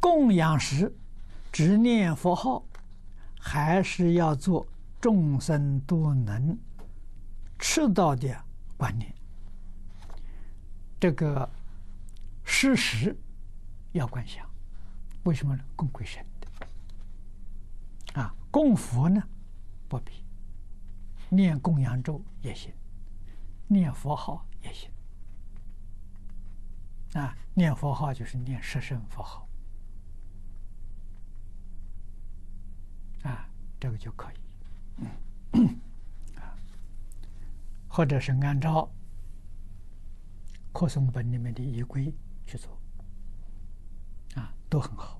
供养时只念佛号，还是要做众生都能吃到的观念。这个事实要观想，为什么呢？供鬼神的啊，供佛呢不必，念供养咒也行，念佛号也行。啊，念佛号就是念十声佛号，啊，这个就可以，啊，或者是按照课诵本里面的仪规去做，啊，都很好。